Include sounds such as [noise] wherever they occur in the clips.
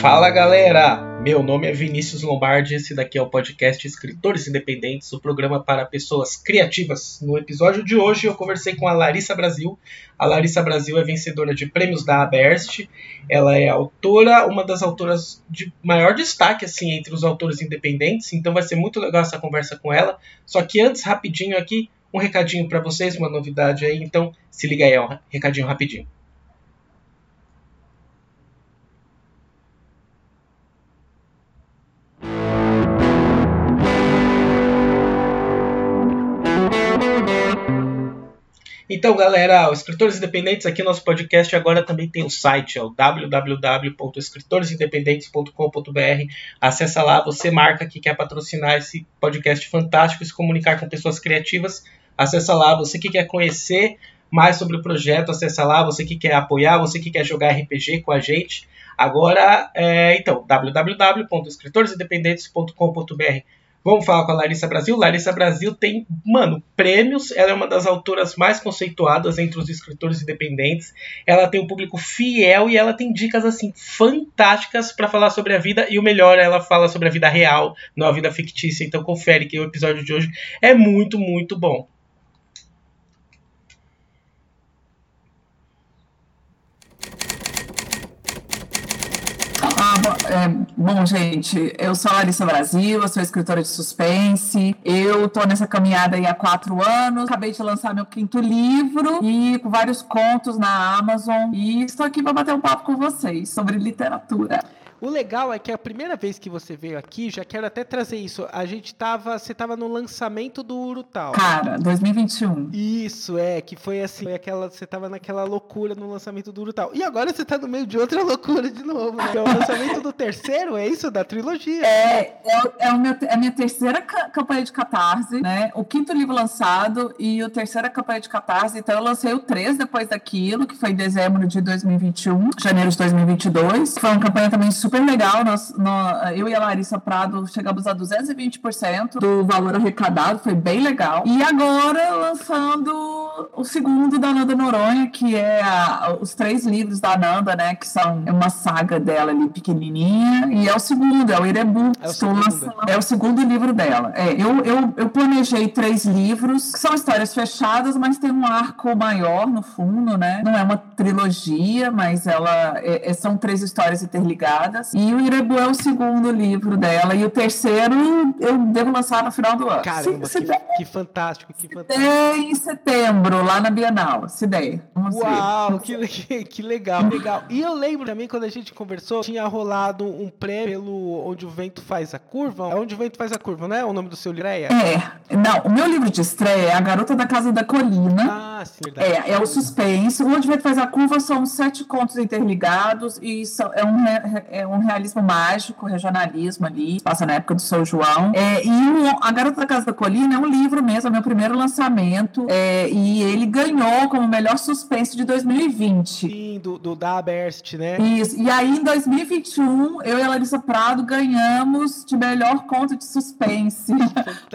Fala galera! Meu nome é Vinícius Lombardi, esse daqui é o podcast Escritores Independentes, o programa para pessoas criativas. No episódio de hoje eu conversei com a Larissa Brasil. A Larissa Brasil é vencedora de prêmios da Aberst. Ela é autora, uma das autoras de maior destaque assim entre os autores independentes, então vai ser muito legal essa conversa com ela. Só que antes, rapidinho aqui, um recadinho para vocês, uma novidade aí, então se liga aí, ó, recadinho rapidinho. Então, galera, os escritores independentes aqui nosso podcast agora também tem o site, é o www.escritoresindependentes.com.br. Acessa lá, você marca que quer patrocinar esse podcast fantástico se comunicar com pessoas criativas. Acessa lá, você que quer conhecer mais sobre o projeto, acessa lá, você que quer apoiar, você que quer jogar RPG com a gente. Agora, é, então, www.escritoresindependentes.com.br Vamos falar com a Larissa Brasil. Larissa Brasil tem, mano, prêmios. Ela é uma das autoras mais conceituadas entre os escritores independentes. Ela tem um público fiel e ela tem dicas assim fantásticas para falar sobre a vida e o melhor, ela fala sobre a vida real, não a vida fictícia. Então confere que o episódio de hoje é muito, muito bom. É, bom, gente, eu sou a Larissa Brasil, eu sou escritora de suspense. Eu tô nessa caminhada aí há quatro anos. Acabei de lançar meu quinto livro e com vários contos na Amazon. E estou aqui para bater um papo com vocês sobre literatura. O legal é que a primeira vez que você veio aqui, já quero até trazer isso. A gente tava. Você tava no lançamento do Urutau. Cara, 2021. Isso, é, que foi assim, foi aquela. Você tava naquela loucura no lançamento do Urutau. E agora você tá no meio de outra loucura de novo. Né? É o lançamento do terceiro, é isso? Da trilogia. É, é, é, o meu, é a minha terceira campanha de catarse, né? O quinto livro lançado e a terceira campanha de catarse. Então eu lancei o 3 depois daquilo, que foi em dezembro de 2021, janeiro de 2022. Foi uma campanha também super super legal. Nós, nós, eu e a Larissa Prado chegamos a 220% do valor arrecadado, foi bem legal. E agora lançando o segundo da Nanda Noronha, que é a, os três livros da Nanda, né? Que são uma saga dela ali pequenininha. E é o segundo, é o Irebu. É o, segundo. Lançando, é o segundo livro dela. É, eu, eu, eu planejei três livros, que são histórias fechadas, mas tem um arco maior no fundo, né? Não é uma trilogia, mas ela é, é são três histórias interligadas. E o Irebu é o segundo livro dela. E o terceiro eu devo lançar no final do ano. Caramba, se, se que, der, que, fantástico, que fantástico. em setembro, lá na Bienal, se der. Vamos Uau, que, [laughs] que, legal, legal. E eu lembro também, quando a gente conversou, tinha rolado um prêmio pelo Onde o Vento Faz a Curva. É Onde o Vento Faz a Curva, não é o nome do seu livro? É, não, o meu livro de estreia é A Garota da Casa da Colina. Ah, sim, verdade. É, é o suspense. O Onde o Vento Faz a Curva são sete contos interligados e são, é um, é um realismo mágico, regionalismo ali, passa na época do São João. É, e o, A Garota da Casa da Colina é um livro mesmo, é meu primeiro lançamento, é, e ele ganhou como melhor suspense de 2020. Sim, do, do da Aberst, né? Isso, e aí em 2021, eu e a Larissa Prado ganhamos de melhor conto de suspense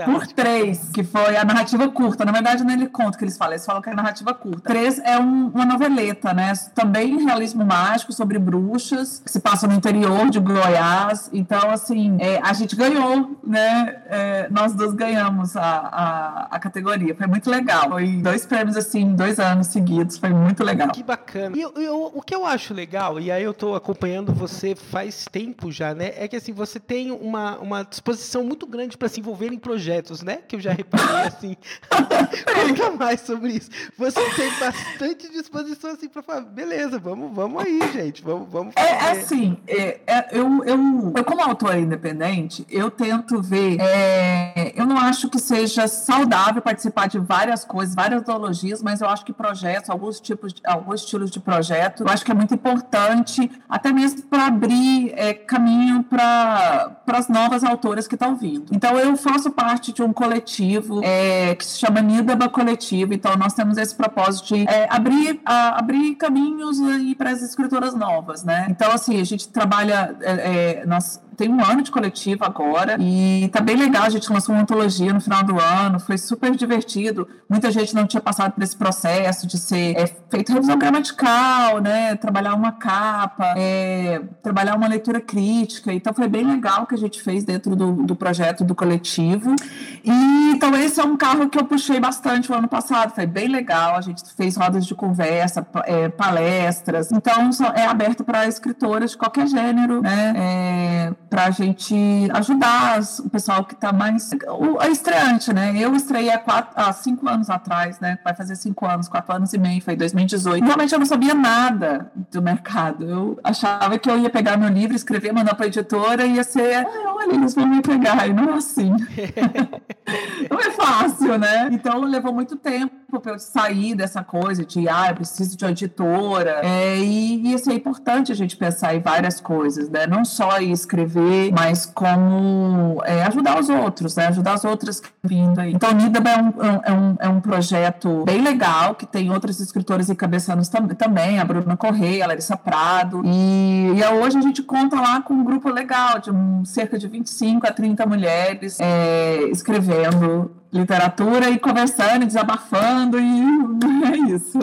por três, que foi a narrativa curta. Na verdade, não é ele conto que eles falam, eles falam que é narrativa curta. Três é um, uma noveleta, né? Também realismo mágico sobre bruxas, que se passa no interior interior de Goiás. Então, assim, é, a gente ganhou, né? É, nós dois ganhamos a, a, a, categoria. Foi muito legal. Foi dois prêmios, assim, dois anos seguidos. Foi muito legal. Que bacana. E eu, eu, o que eu acho legal, e aí eu tô acompanhando você faz tempo já, né? É que, assim, você tem uma, uma disposição muito grande para se envolver em projetos, né? Que eu já reparei, [laughs] assim. [laughs] Conta mais sobre isso. Você tem bastante disposição, assim, para falar, beleza, vamos, vamos aí, gente. Vamos, vamos fazer. É, assim, é, é, eu, eu, eu, como autora independente, eu tento ver. É, eu não acho que seja saudável participar de várias coisas, várias ideologias, mas eu acho que projetos, alguns tipos, de, alguns estilos de projeto, eu acho que é muito importante, até mesmo para abrir é, caminho para as novas autoras que estão vindo. Então, eu faço parte de um coletivo é, que se chama Nidaba Coletivo. Então, nós temos esse propósito de é, abrir, a, abrir caminhos para as escritoras novas, né? Então, assim, a gente trabalha trabalha, é, é, nós tem um ano de coletivo agora e tá bem legal. A gente lançou uma antologia no final do ano, foi super divertido. Muita gente não tinha passado por esse processo de ser é, feito revisão gramatical, né? Trabalhar uma capa, é, trabalhar uma leitura crítica. Então foi bem legal que a gente fez dentro do, do projeto do coletivo. E então esse é um carro que eu puxei bastante o ano passado, foi bem legal. A gente fez rodas de conversa, é, palestras. Então é aberto para escritoras de qualquer gênero, né? É, para a gente ajudar o pessoal que está mais. O, a estreante, né? Eu estreiei há, quatro, há cinco anos atrás, né? Vai fazer cinco anos, quatro anos e meio, foi 2018. Realmente eu não sabia nada do mercado. Eu achava que eu ia pegar meu livro, escrever, mandar para a editora e ia ser. Ah, olha, eles vão me pegar. E não é assim. [laughs] não é fácil, né? Então levou muito tempo para eu sair dessa coisa de, ah, eu preciso de uma editora. É, e, isso é importante a gente pensar em várias coisas, né? Não só escrever, mas como é, ajudar os outros, né? Ajudar as outras que vindo aí. Então, Nidaba é um, é, um, é um projeto bem legal, que tem outros escritores e cabeçanos tam, também, a Bruna Correia, a Larissa Prado. E, e hoje a gente conta lá com um grupo legal, de um, cerca de 25 a 30 mulheres é, escrevendo literatura e conversando, desabafando, e [laughs] é isso.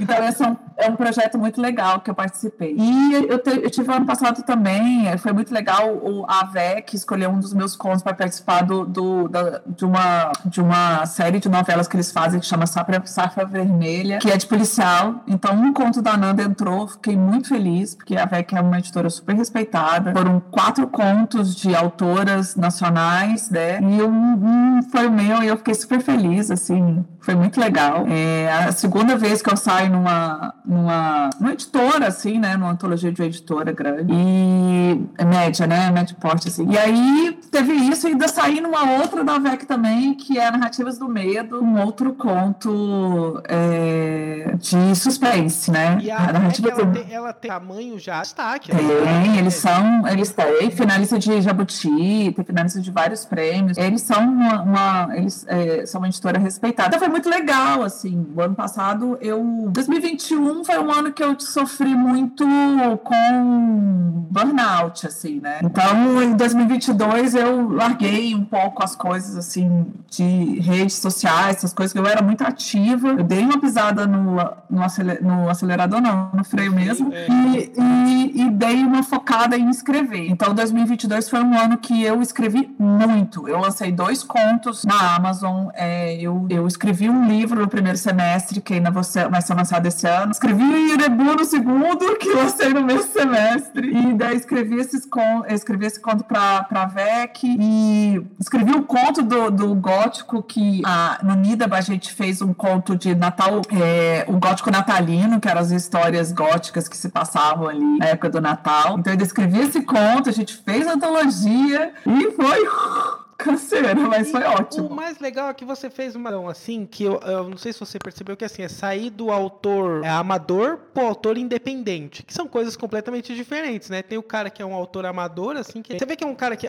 Então, esse é um, é um, projeto muito legal que eu participei. E eu, te, eu tive ano passado também, foi muito legal, o, a VEC escolheu um dos meus contos para participar do, do da, de, uma, de uma série de novelas que eles fazem, que chama Safra, Safra Vermelha, que é de policial. Então, um conto da Nanda entrou, fiquei muito feliz, porque a VEC é uma editora super respeitada. Foram quatro contos de autoras nacionais, né? E um, um foi o meu, eu fiquei super feliz, assim, foi muito legal. É a segunda vez que eu saio numa, numa, numa editora, assim, né, numa antologia de uma editora grande, e é média, né, média porte, assim. E aí teve isso, e ainda saí numa outra da VEC também, que é Narrativas do Medo, um outro conto é, de suspense, né. E a, a Narrativa ela, tem, ela tem tamanho já destaque. Tem, né? eles são, eles têm finalista de Jabuti, tem finalista de vários prêmios, eles são uma, uma eles é, são uma editora respeitada. Foi muito legal, assim. O ano passado, eu. 2021 foi um ano que eu sofri muito com burnout, assim, né? Então, em 2022, eu larguei um pouco as coisas, assim, de redes sociais, essas coisas que eu era muito ativa. Eu dei uma pisada no, no acelerador, não, no freio mesmo, é. e, e, e dei uma focada em escrever. Então, 2022 foi um ano que eu escrevi muito. Eu lancei dois contos na Amazon. É, eu, eu escrevi um livro no primeiro semestre, que ainda vai ser lançado esse ano. Escrevi Irebu no segundo, [laughs] que lancei no mesmo semestre. E daí escrevi, esses con escrevi esse conto para a VEC. E escrevi um conto do, do gótico, que a, no Nidaba a gente fez um conto de Natal, é, o gótico natalino, que eram as histórias góticas que se passavam ali na época do Natal. Então eu escrevi esse conto, a gente fez a antologia e foi [laughs] canseira, mas e foi ótimo. O mais legal é que você fez uma assim, que eu, eu, não sei se você percebeu que assim, é sair do autor é, amador pro autor independente, que são coisas completamente diferentes, né? Tem o cara que é um autor amador, assim, que você vê que é um cara que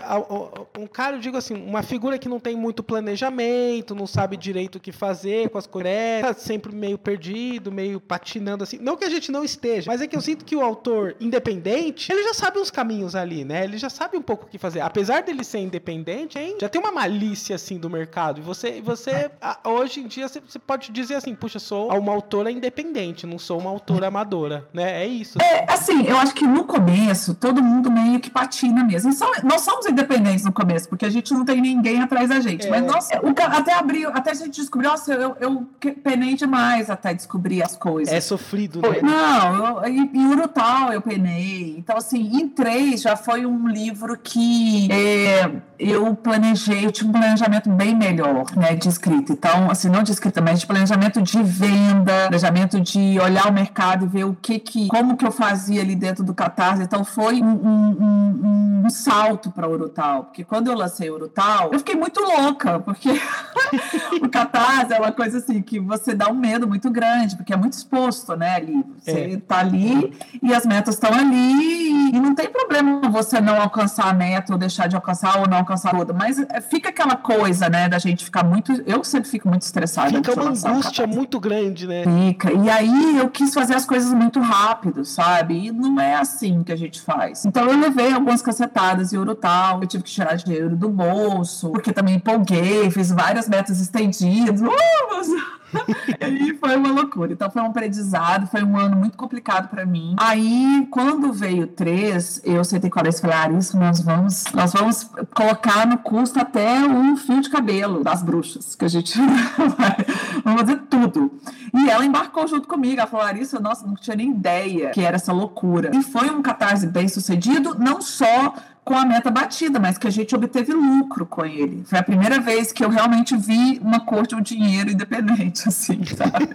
um cara, eu digo assim, uma figura que não tem muito planejamento, não sabe direito o que fazer com as coisas, tá sempre meio perdido, meio patinando assim. Não que a gente não esteja, mas é que eu sinto que o autor independente, ele já sabe uns caminhos ali, né? Ele já sabe um pouco o que fazer. Apesar dele ser independente, hein? Já tem uma malícia assim do mercado. E você, você [laughs] hoje em dia você, pode dizer assim, puxa, sou uma autora independente, não sou uma autora amadora, né? É isso. É, assim, eu acho que no começo todo mundo meio que patina mesmo. Nós somos independentes no começo, porque a gente não tem ninguém atrás da gente. É. Mas nossa, o, até abriu, até a gente descobriu, nossa, eu, eu penei demais até descobrir as coisas. É sofrido, né? Não, eu, em Urutau eu penei. Então, assim, em três já foi um livro que é, eu planejei planejei, eu tinha um planejamento bem melhor, né, de escrita. Então, assim, não de escrita, mas de planejamento de venda, planejamento de olhar o mercado e ver o que que, como que eu fazia ali dentro do Catarse. Então, foi um, um, um, um salto para o Urutau, porque quando eu lancei o Urutau, eu fiquei muito louca, porque [laughs] o Catarse é uma coisa assim que você dá um medo muito grande, porque é muito exposto, né, ali. Você é. tá ali e as metas estão ali e, e não tem problema você não alcançar a meta ou deixar de alcançar ou não alcançar toda, mas mas fica aquela coisa, né, da gente ficar muito. Eu sempre fico muito estressada. Fica uma angústia muito grande, né? Fica. E aí eu quis fazer as coisas muito rápido, sabe? E não é assim que a gente faz. Então eu levei algumas cacetadas e Urutau, eu tive que tirar dinheiro do bolso, porque também empolguei, fiz várias metas estendidas. Uh, [laughs] e foi uma loucura. Então foi um aprendizado, foi um ano muito complicado para mim. Aí, quando veio três, eu sentei com a Alice e falei, Aris, nós vamos, nós vamos colocar no custo até um fio de cabelo das bruxas, que a gente [laughs] vai vamos fazer tudo. E ela embarcou junto comigo. Ela falou, Larissa, nossa, não tinha nem ideia que era essa loucura. E foi um catarse bem sucedido, não só com a meta batida, mas que a gente obteve lucro com ele. Foi a primeira vez que eu realmente vi uma cor de um dinheiro independente, [laughs] assim, sabe?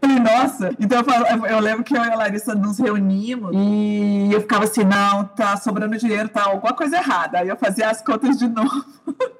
Falei, nossa. Então eu, falo, eu, lembro que eu e a Larissa nos reunimos e eu ficava assim, não, tá sobrando dinheiro, tá alguma coisa errada. Aí eu fazia as contas de novo. [laughs]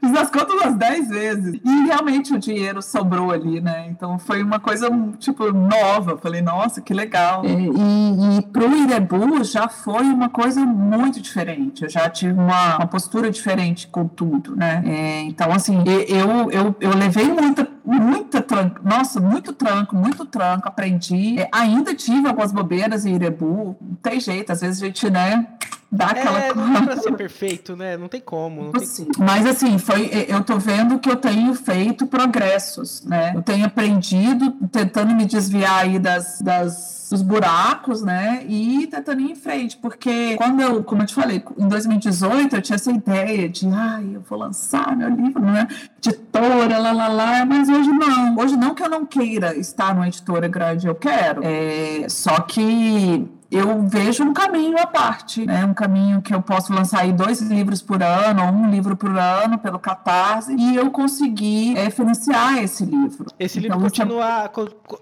Fiz as contas umas 10 vezes. E realmente o dinheiro sobrou ali, né? Então foi uma coisa, tipo, nova. Falei, nossa, que legal. E, e, e pro Irebu já foi uma coisa muito diferente. Eu já tive uma, uma postura diferente com tudo, né? É, então, assim, eu, eu, eu levei muita, muita tranco, nossa, muito tranco, muito tranco, aprendi. É, ainda tive algumas bobeiras em Irebu, não tem jeito, às vezes a gente, né? dá aquela é, não dá pra [laughs] ser perfeito, né? Não tem como. Não assim, tem... Mas assim, foi, eu tô vendo que eu tenho feito progressos, né? Eu tenho aprendido, tentando me desviar aí das, das dos buracos, né? E tentando ir em frente, porque quando eu, como eu te falei, em 2018 eu tinha essa ideia de, ai, eu vou lançar meu livro, né? Editora, lá, lá, lá, mas hoje não. Hoje não que eu não queira estar numa editora grande, eu quero. É, só que eu vejo um caminho à parte, né? Um caminho que eu posso lançar aí dois livros por ano, ou um livro por ano pelo Catarse, e eu consegui é, financiar esse livro. Esse livro então, continua,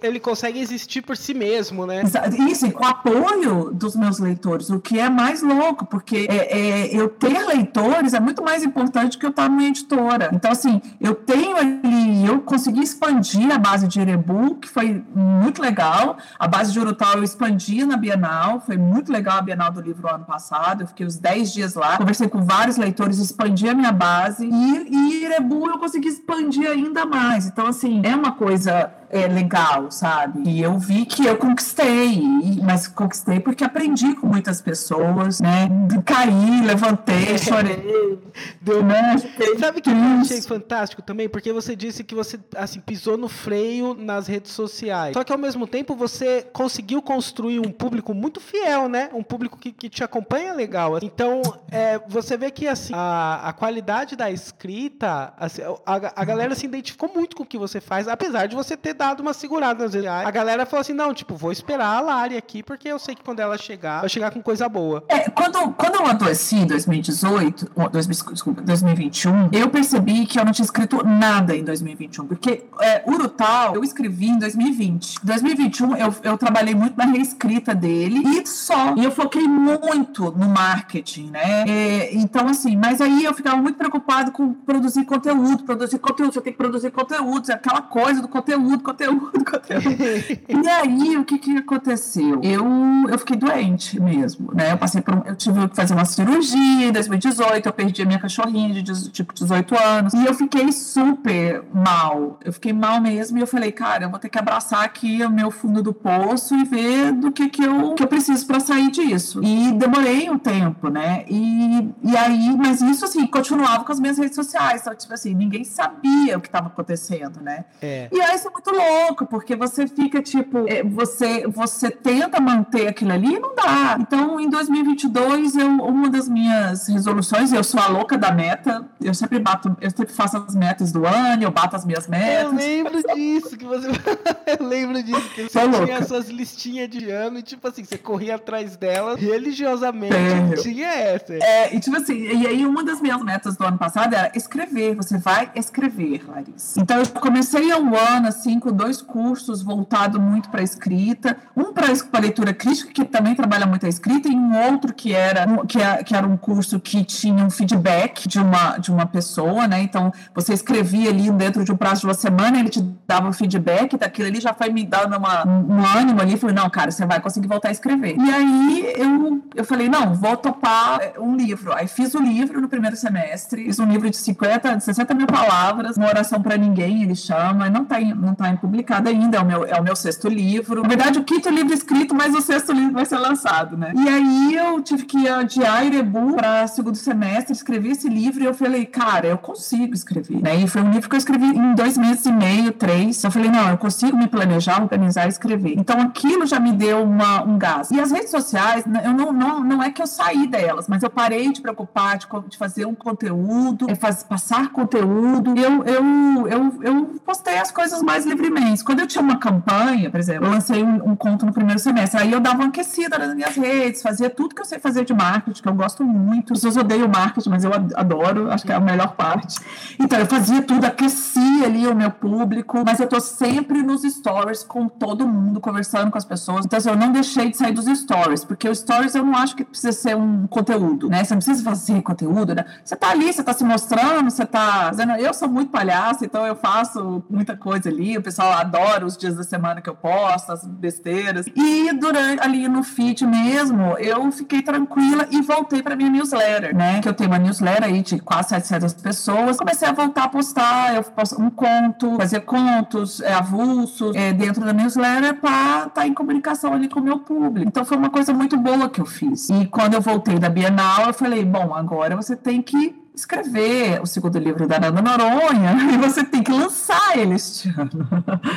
ele consegue existir por si mesmo, né? Isso, e com o apoio dos meus leitores, o que é mais louco, porque é, é, eu ter leitores é muito mais importante que eu estar numa editora. Então, assim, eu tenho ali, eu consegui expandir a base de Erebu, que foi muito legal, a base de Urutau eu expandi na Bienal, Bienal, foi muito legal a Bienal do Livro ano passado, eu fiquei os 10 dias lá, conversei com vários leitores, expandi a minha base, e, e Irebu eu consegui expandir ainda mais. Então, assim, é uma coisa é, legal, sabe? E eu vi que eu conquistei, mas conquistei porque aprendi com muitas pessoas, né? Caí, levantei, [laughs] chorei. Deu, né? Sabe que eu achei fantástico também? Porque você disse que você assim pisou no freio nas redes sociais. Só que ao mesmo tempo você conseguiu construir um público muito fiel, né? Um público que, que te acompanha legal. Então, é, você vê que assim, a, a qualidade da escrita, assim, a, a galera se identificou muito com o que você faz, apesar de você ter dado uma segurada nas redes A galera falou assim: não, tipo, vou esperar a Lari aqui, porque eu sei que quando ela chegar, vai chegar com coisa boa. É, quando, quando eu adoeci em 2018, desculpa, 2021, eu percebi que eu não tinha escrito nada em 2021, porque é, Urutau eu escrevi em 2020. Em 2021 eu, eu trabalhei muito na reescrita dele e só. E eu foquei muito no marketing, né? É, então, assim, mas aí eu ficava muito preocupado com produzir conteúdo, produzir conteúdo, você tem que produzir conteúdo, aquela coisa do conteúdo, conteúdo, [laughs] conteúdo. [laughs] e aí, o que que aconteceu? Eu, eu fiquei doente mesmo, né? Eu passei por, eu tive que fazer uma cirurgia em 2018, eu perdi a minha cachorrinha de tipo 18 anos, e eu fiquei super mal. Eu fiquei mal mesmo, e eu falei, cara, eu vou ter que abraçar aqui o meu fundo do poço e ver do que que eu, que eu preciso para sair disso. E demorei um tempo, né? E, e aí, mas isso assim, continuava com as minhas redes sociais, então, tipo assim, ninguém sabia o que estava acontecendo, né? É. E aí isso é muito louco, porque você fica tipo, é, você, você tenta manter aquilo ali e não dá. Então, em 2022, eu, uma das minhas resoluções, eu sou a louca da meta, eu sempre bato, eu sempre faço as metas do ano, eu bato as minhas metas. Eu lembro disso, que você. [laughs] eu lembro disso, que você tinha louca. as suas listinhas de ano e, tipo assim, você corria atrás delas religiosamente. É. Tinha essa. É, e tipo assim, e aí uma das minhas metas do ano passado era escrever. Você vai escrever, Larissa. Então eu comecei o ano assim com dois cursos voltados muito para escrita, um para leitura crítica que também trabalha muito a escrita e um outro que era que, é, que era um curso que tinha um feedback de uma de uma pessoa, né? Então você escrevia ali dentro de um prazo de uma semana, ele te dava feedback daquilo ali já foi me dando uma, um ânimo ali. Falei, não, cara, você vai conseguir voltar a escrever. E aí eu, eu falei, não, vou topar é, um livro. Aí fiz o livro no primeiro semestre, fiz um livro de 50, de 60 mil palavras, uma oração para ninguém, ele chama, não tá, não tá publicado ainda, é o, meu, é o meu sexto livro. Na verdade, o quinto livro escrito, mas o sexto livro vai ser lançado, né? E aí eu tive que adiar Irebu para segundo semestre, escrevi esse livro e eu falei, cara, eu consigo escrever. Né? E foi um livro que eu escrevi em dois meses e meio, três. Eu falei, não, eu consigo me planejar, organizar e escrever. Então aquilo já me deu uma, um gás. E as redes sociais, né, eu não, não, não é que eu saí delas, mas eu parei de preocupar de, de fazer um conteúdo, é faz, passar conteúdo. Eu, eu, eu, eu postei as coisas mais livremente. Quando eu tinha uma campanha, por exemplo, eu lancei um, um conto no primeiro semestre, aí eu dava uma aquecida nas minhas redes, fazia tudo que eu sei fazer de marketing, que eu gosto muito. As pessoas odeiam marketing, mas eu adoro, acho que é a melhor parte. Então, eu fazia tudo, aquecia ali o meu público, mas eu tô sempre nos stories com todo mundo, conversando com as pessoas. Então, assim, eu não deixei de sair dos stories, porque os stories eu não acho que precisa ser um conteúdo, né? Você não precisa fazer conteúdo, né? Você tá ali, você tá se mostrando, você tá eu sou muito palhaço, então eu faço muita coisa ali, o pessoal adora os dias da semana que eu posto, as besteiras. E durante ali no feed mesmo, eu fiquei tranquila e voltei para minha newsletter, né? Que eu tenho uma newsletter aí de quase 700 pessoas. Comecei a voltar a postar, eu posto um conto, fazer contos é, avulsos é, dentro da newsletter para estar tá em comunicação ali com o meu público. Então foi uma coisa muito boa que eu fiz. E quando eu voltei da Bienal, eu falei, bom, agora você tem que escrever o segundo livro da Nanda Noronha [laughs] e você tem que lançar ele este ano.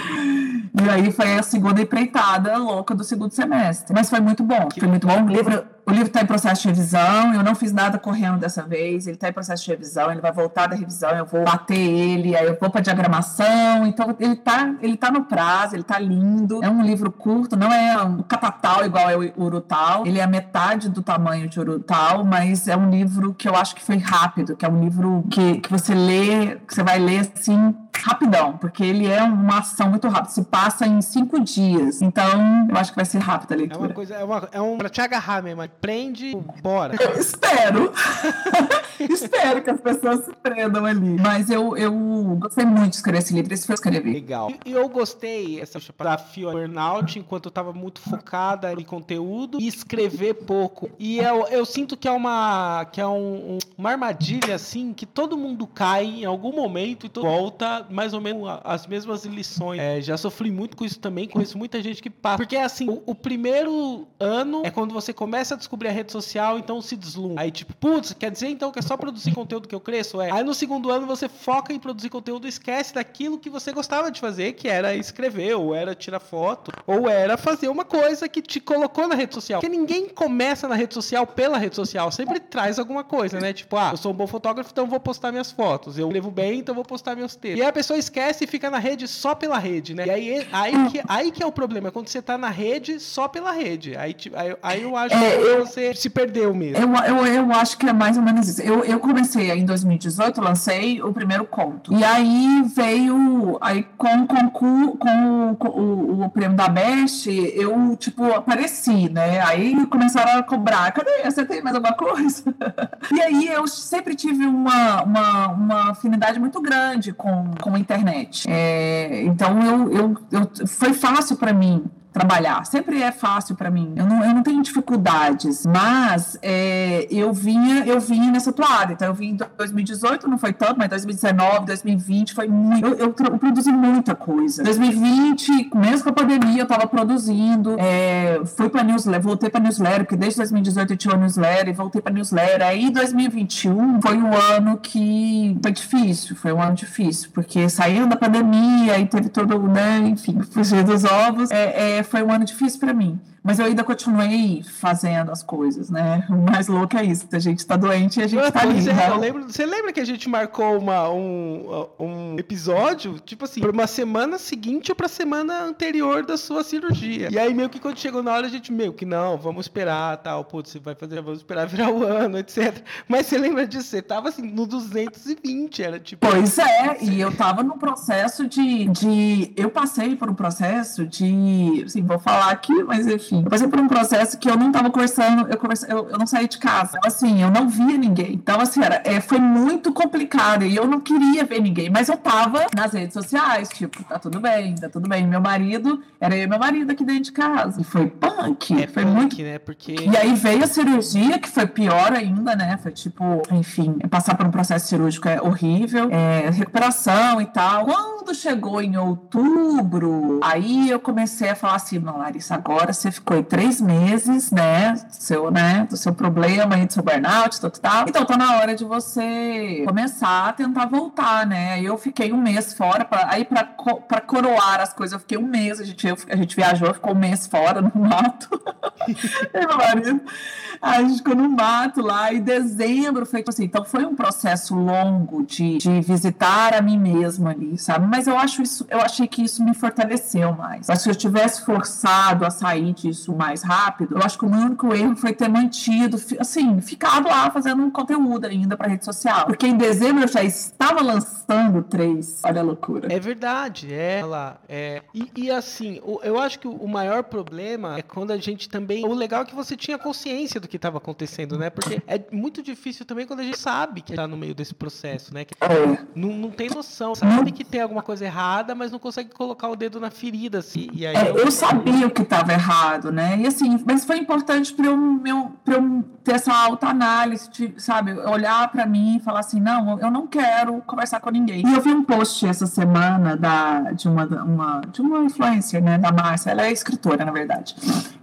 [laughs] e aí foi a segunda empreitada louca do segundo semestre. Mas foi muito bom, foi muito bom. Livro o livro está em processo de revisão, eu não fiz nada correndo dessa vez, ele está em processo de revisão, ele vai voltar da revisão, eu vou bater ele, aí eu vou para diagramação, então ele está ele tá no prazo, ele está lindo, é um livro curto, não é um catatal igual é o Urutau, ele é metade do tamanho de Urutau, mas é um livro que eu acho que foi rápido, que é um livro que, que você lê, que você vai ler assim rapidão, porque ele é uma ação muito rápida, se passa em cinco dias. Então, eu acho que vai ser rápida a leitura. É uma coisa, é, uma, é um pra te agarrar mesmo, prende, bora. [laughs] espero. [laughs] espero que as pessoas se prendam ali. Mas eu, eu gostei muito de escrever esse livro, esse foi escrever. Legal. E eu gostei essa desafio burnout, enquanto eu tava muito focada em conteúdo e escrever pouco. E eu, eu sinto que é uma que é um, uma armadilha assim que todo mundo cai em algum momento e volta mais ou menos as mesmas lições. É, já sofri muito com isso também, conheço muita gente que passa. Porque assim, o, o, primeiro ano é quando você começa a descobrir a rede social, então se deslumbra. Aí tipo, putz, quer dizer então que é só produzir conteúdo que eu cresço? É. Aí no segundo ano você foca em produzir conteúdo e esquece daquilo que você gostava de fazer, que era escrever, ou era tirar foto, ou era fazer uma coisa que te colocou na rede social. Porque ninguém começa na rede social pela rede social, sempre traz alguma coisa, né? Tipo, ah, eu sou um bom fotógrafo, então vou postar minhas fotos. Eu levo bem, então vou postar meus textos. E a pessoa esquece e fica na rede só pela rede, né? E aí, aí, que, aí que é o problema, é quando você tá na rede só pela rede. Aí, aí, aí eu acho é, que eu, você se perdeu mesmo. Eu, eu, eu acho que é mais ou menos isso. Eu, eu comecei em 2018, lancei o primeiro conto. E aí veio, aí com, com, com, com o, o prêmio da Best, eu, tipo, apareci, né? Aí começaram a cobrar, cadê? Você tem mais alguma coisa? [laughs] e aí eu sempre tive uma, uma, uma afinidade muito grande com, com a internet. É, então eu, eu, eu, foi fácil para mim trabalhar. Sempre é fácil para mim. Eu não, eu não tenho dificuldades, mas é, eu vinha eu vinha nessa toada. Então eu vim em 2018, não foi tanto, mas 2019, 2020 foi muito. Eu, eu, eu produzi muita coisa. 2020, mesmo com a pandemia, eu estava produzindo. É, fui para newsletter, voltei para newsletter, porque desde 2018 eu tinha uma newsletter e voltei para newsletter. Aí 2021 foi um ano que foi difícil, foi um ano difícil, porque saindo da pandemia e teve todo, né, enfim, [laughs] fugir dos ovos. É, é, foi um ano difícil para mim. Mas eu ainda continuei fazendo as coisas, né? O mais louco é isso. A gente tá doente e a gente [laughs] eu, tá ali. Você, né? lembro, você lembra que a gente marcou uma, um, um episódio, tipo assim, pra uma semana seguinte ou pra semana anterior da sua cirurgia. E aí, meio que quando chegou na hora, a gente, meio que não, vamos esperar, tal, putz, você vai fazer, vamos esperar [laughs] virar o ano, etc. Mas você lembra disso? Você tava assim, no 220, era tipo. Pois é, e eu tava no processo de. de eu passei por um processo de assim, vou falar aqui, mas enfim. Eu passei por um processo que eu não tava conversando, eu, conversa, eu, eu não saí de casa. Então, assim, eu não via ninguém. Então, assim, era, é, foi muito complicado e eu não queria ver ninguém, mas eu tava nas redes sociais, tipo, tá tudo bem, tá tudo bem. Meu marido, era eu e meu marido aqui dentro de casa. E foi punk. É foi punk, muito. né? Porque... E aí veio a cirurgia, que foi pior ainda, né? Foi tipo, enfim, passar por um processo cirúrgico é horrível, é, recuperação e tal. Quando chegou em outubro, aí eu comecei a falar assim, não, Larissa, agora você ficou em três meses, né? Seu, né? Do seu problema aí, do seu burnout, tal, tal. Então tá na hora de você começar a tentar voltar, né? Aí eu fiquei um mês fora, pra, aí pra, pra coroar as coisas, eu fiquei um mês, a gente, eu, a gente viajou, ficou um mês fora no mato. [laughs] meu marido. a gente ficou no mato lá, em dezembro foi tipo assim. Então foi um processo longo de, de visitar a mim mesma ali, sabe? Mas eu acho isso, eu achei que isso me fortaleceu mais. Mas se eu tivesse forçado a sair disso mais rápido, eu acho que o meu único erro foi ter mantido, assim, ficado lá fazendo um conteúdo ainda para rede social. Porque em dezembro eu já estava lançando três. Olha a loucura. É verdade, é lá. É. E, e assim, eu acho que o maior problema é quando a gente também. O legal é que você tinha consciência do que estava acontecendo, né? Porque é muito difícil também quando a gente sabe que está no meio desse processo, né? Que não, não tem noção, sabe que tem alguma coisa errada, mas não consegue colocar o dedo na ferida, assim. E aí é, eu... eu sabia o que estava errado, né? E assim, mas foi importante para eu, meu, eu ter essa autoanálise, sabe? Olhar para mim e falar assim, não, eu não quero conversar com ninguém. E eu vi um post essa semana da, de, uma, uma, de uma influencer, né? Da Márcia, ela é escritora, na verdade.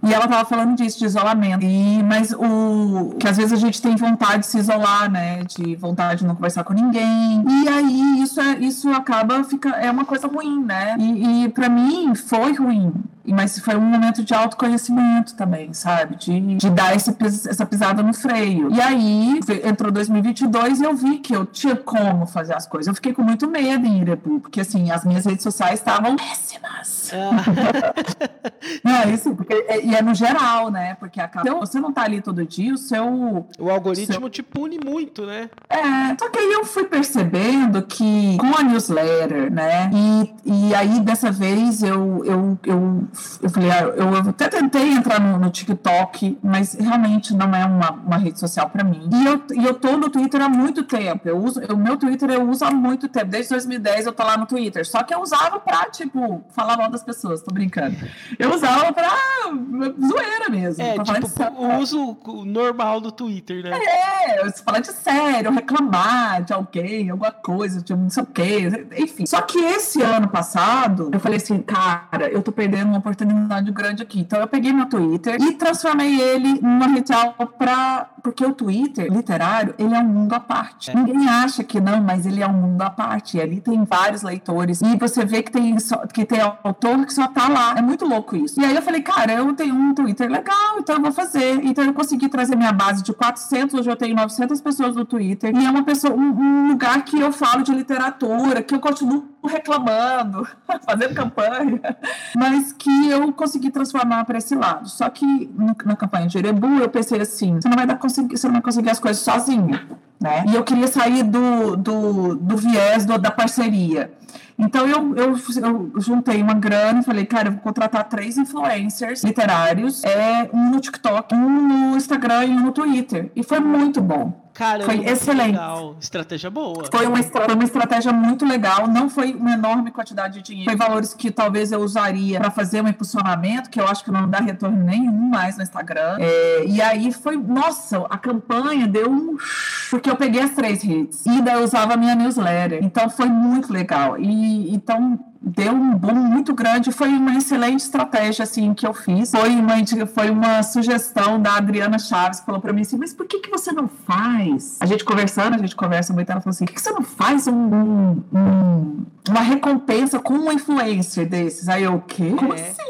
E ela tava falando disso, de isolamento. E, mas o que às vezes a gente tem vontade de se isolar, né? De vontade de não conversar com ninguém. E aí isso, é, isso acaba é uma coisa ruim, né? E, e para mim foi ruim. Mas foi um momento de autoconhecimento também, sabe? De, de dar esse, essa pisada no freio. E aí entrou 2022 e eu vi que eu tinha como fazer as coisas. Eu fiquei com muito medo em Irebu, porque assim, as minhas redes sociais estavam péssimas. Ah. [laughs] não, é isso, porque, é, e é no geral, né? Porque acaba, então, você não tá ali todo dia, o seu. O algoritmo seu... te pune muito, né? É, só que aí eu fui percebendo que com a newsletter, né? E, e aí dessa vez eu, eu, eu, eu falei, ah, eu, eu até tentei entrar no, no, TikTok, mas realmente não é uma, uma rede social para mim. E eu, e eu tô no Twitter há muito tempo. Eu uso, o meu Twitter eu uso há muito tempo. Desde 2010 eu tô lá no Twitter. Só que eu usava pra, tipo, falar mal das pessoas, tô brincando. Eu usava pra zoeira mesmo. É, tipo, o uso normal do Twitter, né? É, falar de sério, reclamar de alguém, alguma coisa, de não sei o quê, enfim. Só que esse ano passado, eu falei assim, cara, eu tô perdendo uma oportunidade grande aqui. Então eu peguei meu Twitter e transformei ele numa rede pra. Porque o Twitter literário, ele é um mundo à parte. É. Ninguém acha que não, mas ele é um mundo à parte. E ali tem vários leitores. E você vê que tem, que tem autor que só tá lá. É muito louco isso. E aí eu falei, cara, eu tenho um Twitter legal, então eu vou fazer. Então eu consegui trazer minha base de 400, hoje eu tenho 900 pessoas no Twitter. E é uma pessoa, um, um lugar que eu falo de literatura, que eu continuo reclamando, [laughs] fazendo campanha, [laughs] mas que eu consegui transformar para esse lado. Só que no, na campanha de Erebu eu pensei assim, você não vai dar conseguir, você não vai conseguir as coisas sozinho, né? E eu queria sair do, do, do viés do, da parceria. Então eu, eu, eu, juntei uma grana e falei, cara, eu vou contratar três influencers literários, é, um no TikTok, um no Instagram e um no Twitter. E foi muito bom. Cara, foi excelente. Legal. Estratégia boa. Foi uma, foi uma estratégia muito legal. Não foi uma enorme quantidade de dinheiro. Foi valores que talvez eu usaria para fazer um impulsionamento, que eu acho que não dá retorno nenhum mais no Instagram. É, e aí foi, nossa, a campanha deu um. Porque eu peguei as três redes. E daí eu usava a minha newsletter. Então foi muito legal. E então deu um boom muito grande. Foi uma excelente estratégia assim que eu fiz. Foi uma, foi uma sugestão da Adriana Chaves, falou para mim assim: mas por que, que você não faz? A gente conversando, a gente conversa muito, ela falou assim: por que, que você não faz um, um, um, uma recompensa com um influencer desses? Aí eu, o quê? Como é. assim?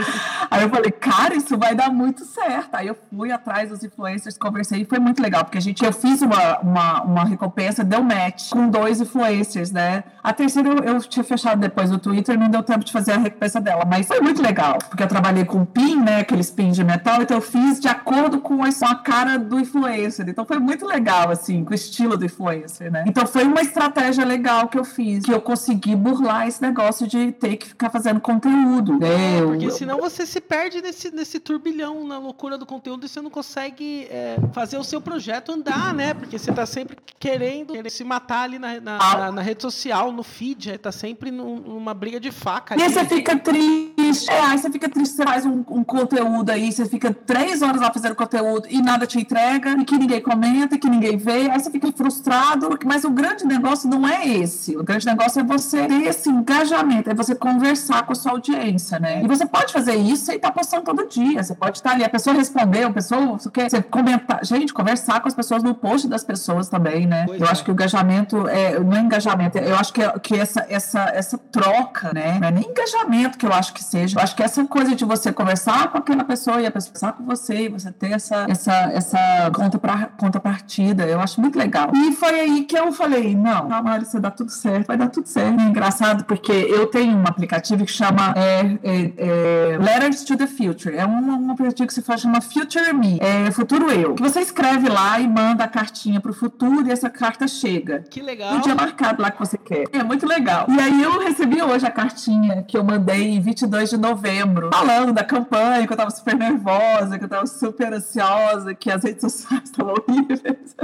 [laughs] Aí eu falei, cara, isso vai dar muito certo. Aí eu fui atrás dos influencers, conversei e foi muito legal, porque a gente, eu fiz uma, uma, uma recompensa, deu match com dois influencers, né? A terceira eu, eu tinha fechado depois no Twitter, não deu tempo de fazer a recompensa dela, mas foi muito legal, porque eu trabalhei com pin, né? Aqueles pins de metal, então eu fiz de acordo com a cara do influencer. Então foi muito legal, assim, com o estilo do influencer, né? Então foi uma estratégia legal que eu fiz, que eu consegui burlar esse negócio de ter que ficar fazendo conteúdo. Né? Porque senão você se perde nesse, nesse turbilhão, na loucura do conteúdo, e você não consegue é, fazer o seu projeto andar, né? Porque você tá sempre querendo, querendo se matar ali na, na, ah. na, na rede social, no feed, tá sempre num, numa briga de faca. E você fica triste, é, aí você fica triste, você faz um, um, conteúdo aí, você fica três horas lá fazendo conteúdo e nada te entrega, e que ninguém comenta, que ninguém vê, aí você fica frustrado, mas o grande negócio não é esse. O grande negócio é você ter esse engajamento, é você conversar com a sua audiência, né? E você pode fazer isso e tá postando todo dia. Você pode estar ali, a pessoa respondeu, a pessoa, quer você comentar. Gente, conversar com as pessoas no post das pessoas também, né? Pois eu é. acho que o engajamento é, não é engajamento, eu acho que, é, que essa, essa, essa troca, né? Não é nem engajamento que eu acho que seja. Eu acho que essa coisa de você conversar com aquela pessoa e a pessoa conversar com você e você ter essa, essa, essa conta pra, conta partida, eu acho muito legal. E foi aí que eu falei, não, calma, Larissa, dá tudo certo, vai dar tudo certo. É engraçado porque eu tenho um aplicativo que chama é, é, é, Letters to the Future. É um, um aplicativo que se faz chama Future Me, é Futuro Eu. Que você escreve lá e manda a cartinha pro futuro e essa carta chega. Que legal. No dia marcado lá que você quer. É muito legal. E aí eu recebi hoje a cartinha que eu mandei em 22 de novembro, falando da campanha, que eu tava super nervosa, que eu tava super ansiosa, que as redes sociais [laughs] estavam horríveis.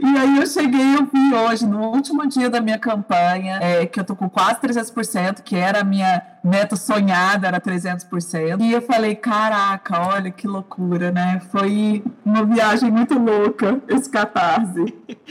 E aí eu cheguei, eu vi hoje, no último dia da minha campanha, é, que eu tô com quase 300%, que era a minha meta sonhada, era 300%. E eu falei, caraca, olha que loucura, né? Foi uma viagem muito louca, esse catarse.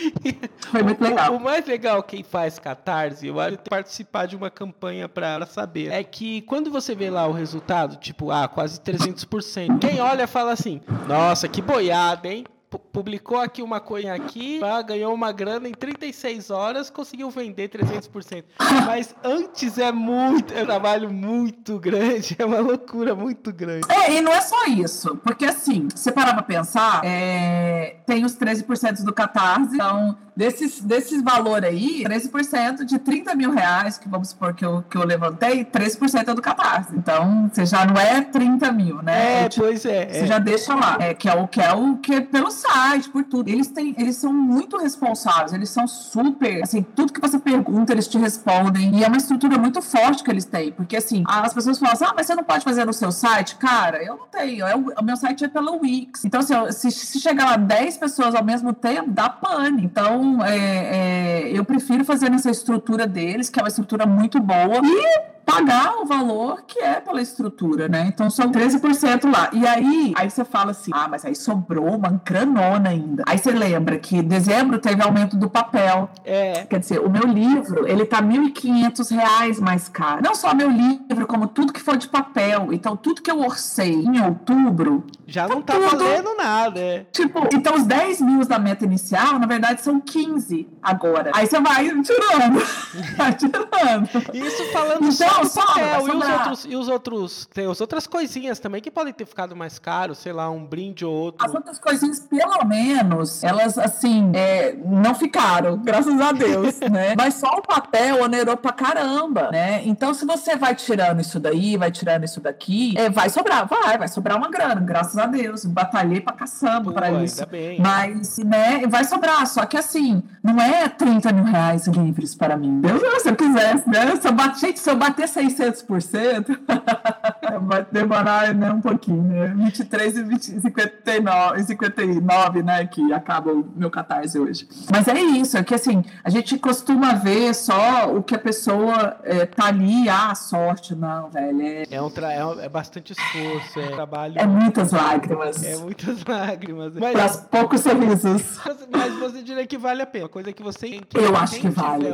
[laughs] Foi muito legal. O, mais legal quem faz catarse, eu acho, é participar de uma campanha para saber, é que quando você vê lá o resultado, tipo, ah, quase 300%, quem olha fala assim, nossa, que boiada, hein? Publicou aqui uma coisa aqui, ganhou uma grana em 36 horas, conseguiu vender 300%. Mas antes é muito, é um trabalho muito grande, é uma loucura muito grande. É, e não é só isso, porque assim, se parar pra pensar, é, tem os 13% do Catarse, então desses, desses valor aí, 13% de 30 mil reais, que vamos supor que eu, que eu levantei, 13% é do Catarse. Então, você já não é 30 mil, né? É, pois é. Você é. já deixa lá. É, que é o que é o que é pelo site, por tudo. Eles têm, eles são muito responsáveis, eles são super, assim, tudo que você pergunta, eles te respondem. E é uma estrutura muito forte que eles têm. Porque assim, as pessoas falam assim: ah, mas você não pode fazer no seu site? Cara, eu não tenho. Eu, o meu site é pelo Wix. Então, assim, se, se chegar lá 10 pessoas ao mesmo tempo, dá pane. Então, então, é, é, eu prefiro fazer nessa estrutura deles, que é uma estrutura muito boa, e pagar o valor que é pela estrutura, né? Então são 13% lá. E aí, aí você fala assim: ah, mas aí sobrou uma granona ainda. Aí você lembra que dezembro teve aumento do papel. É. Quer dizer, o meu livro, ele tá R$ 1.500 mais caro. Não só meu livro, como tudo que for de papel. Então, tudo que eu orcei em outubro. Já não tá tudo... valendo nada. É. Tipo, então os 10 mil da meta inicial, na verdade, são 15 agora. Aí você vai tirando. [laughs] vai tirando. Isso falando então, só não, papel, e os, outros, e os outros. Tem as outras coisinhas também que podem ter ficado mais caros, sei lá, um brinde ou outro. As outras coisinhas, pelo menos, elas assim, é, não ficaram, [laughs] graças a Deus, [laughs] né? Mas só o papel onerou pra caramba, né? Então, se você vai tirando isso daí, vai tirando isso daqui, é, vai sobrar, vai, vai sobrar uma grana, graças a Deus. Batalhei pra caçamba para isso. Mas, né, vai sobrar. Só que assim, não é 30 mil reais livres para mim. Deus, se eu quisesse, né? Se eu bater, se eu bater 600%, [laughs] vai demorar né, um pouquinho, né? 23 e 20, 59, 59, né? Que acaba o meu catarse hoje. Mas é isso, é que assim, a gente costuma ver só o que a pessoa é, tá ali, ah, sorte, não, velho. É, é, um tra... é, é bastante esforço, é trabalho. É muitas lágrimas. É muitas [laughs] lágrimas. Mas, Para poucos sorrisos. [laughs] Mas você diria que vale a pena, coisa que você. Eu acho que vale.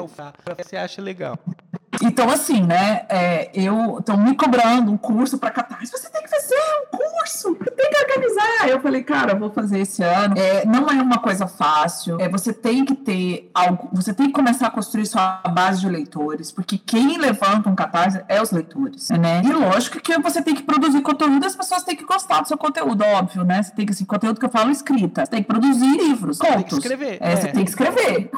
Você acha legal. Então, assim, né? É, eu estão me cobrando um curso para Catarse. Você tem que fazer um curso, tem que organizar. Eu falei, cara, eu vou fazer esse ano. É, não é uma coisa fácil. É, você tem que ter algo, você tem que começar a construir sua base de leitores, porque quem levanta um catarse é os leitores, né? E lógico que você tem que produzir conteúdo, as pessoas têm que gostar do seu conteúdo, óbvio, né? Você tem que, assim, conteúdo que eu falo escrita, você tem que produzir livros, contos. Tem que escrever. É, é. Você tem que escrever.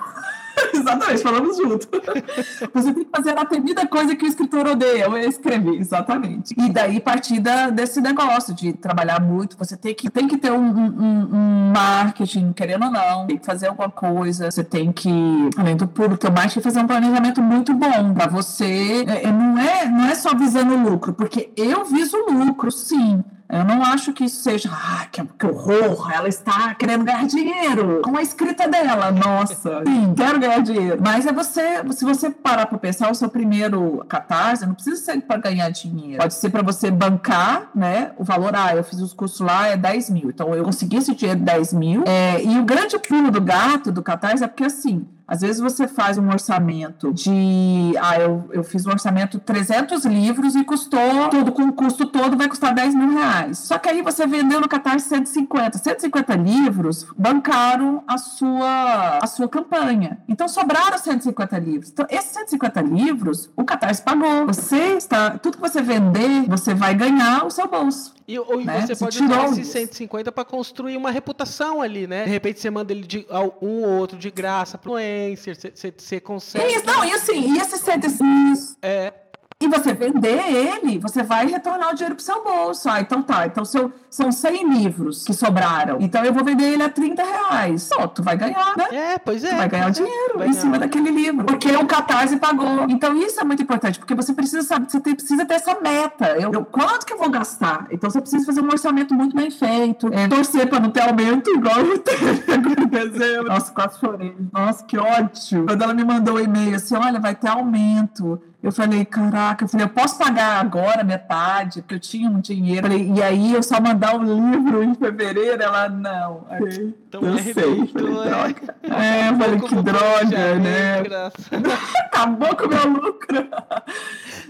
[laughs] exatamente, falamos junto. [laughs] Você tem que fazer a temida coisa que o escritor odeia, é escrever, exatamente. E daí partir da, desse negócio de trabalhar muito, você tem que, tem que ter um, um, um, marketing, querendo ou não, tem que fazer alguma coisa, você tem que, além do público, ter marketing, fazer um planejamento muito bom para você. É, não, é, não é só visando lucro, porque eu viso lucro, sim. Eu não acho que isso seja, ah, que, que horror, ela está querendo ganhar dinheiro com a escrita dela. Nossa, [laughs] sim, quero ganhar dinheiro. Mas é você, se você parar para pensar, o seu primeiro catarse não precisa ser para ganhar dinheiro. Pode ser para você bancar, né? O valor, ah, eu fiz os cursos lá, é 10 mil. Então eu consegui esse dinheiro de 10 mil. É, e o grande pulo do gato do catarse é porque assim, às vezes você faz um orçamento de. Ah, eu, eu fiz um orçamento 300 livros e custou, tudo com o custo todo vai custar 10 mil reais. Só que aí você vendeu no Catarse 150. 150 livros bancaram a sua, a sua campanha. Então sobraram 150 livros. Então, esses 150 livros, o Catarse pagou. Você está. Tudo que você vender, você vai ganhar o seu bolso. E ou né? você, você pode usar esses 150 para construir uma reputação ali, né? De repente você manda ele de um ou outro de graça para influencer, você, consegue. Isso, não, e assim, e esses 150. É e você vender ele, você vai retornar o dinheiro para o seu bolso. Ah, então tá. Então seu, são 100 livros que sobraram. Então eu vou vender ele a 30 reais. Pô, tu vai ganhar, né? É, pois é. Tu vai ganhar é. dinheiro em cima daquele livro. Porque o Catarse pagou. Então isso é muito importante, porque você precisa saber, você precisa ter essa meta. Eu, eu quanto que eu vou gastar? Então você precisa fazer um orçamento muito bem feito. É, torcer para não ter aumento igual eu [laughs] em dezembro. Nossa, quase chorei. Nossa, que ótimo. Quando ela me mandou o um e-mail assim, olha, vai ter aumento. Eu falei, caraca, eu falei, eu posso pagar agora metade, porque eu tinha um dinheiro. Falei, e aí eu só mandar o livro em fevereiro? Ela, não. Aí, então, eu é sei. Falei, é. droga. [laughs] É, eu falei, que droga, né? [laughs] Acabou com o meu lucro.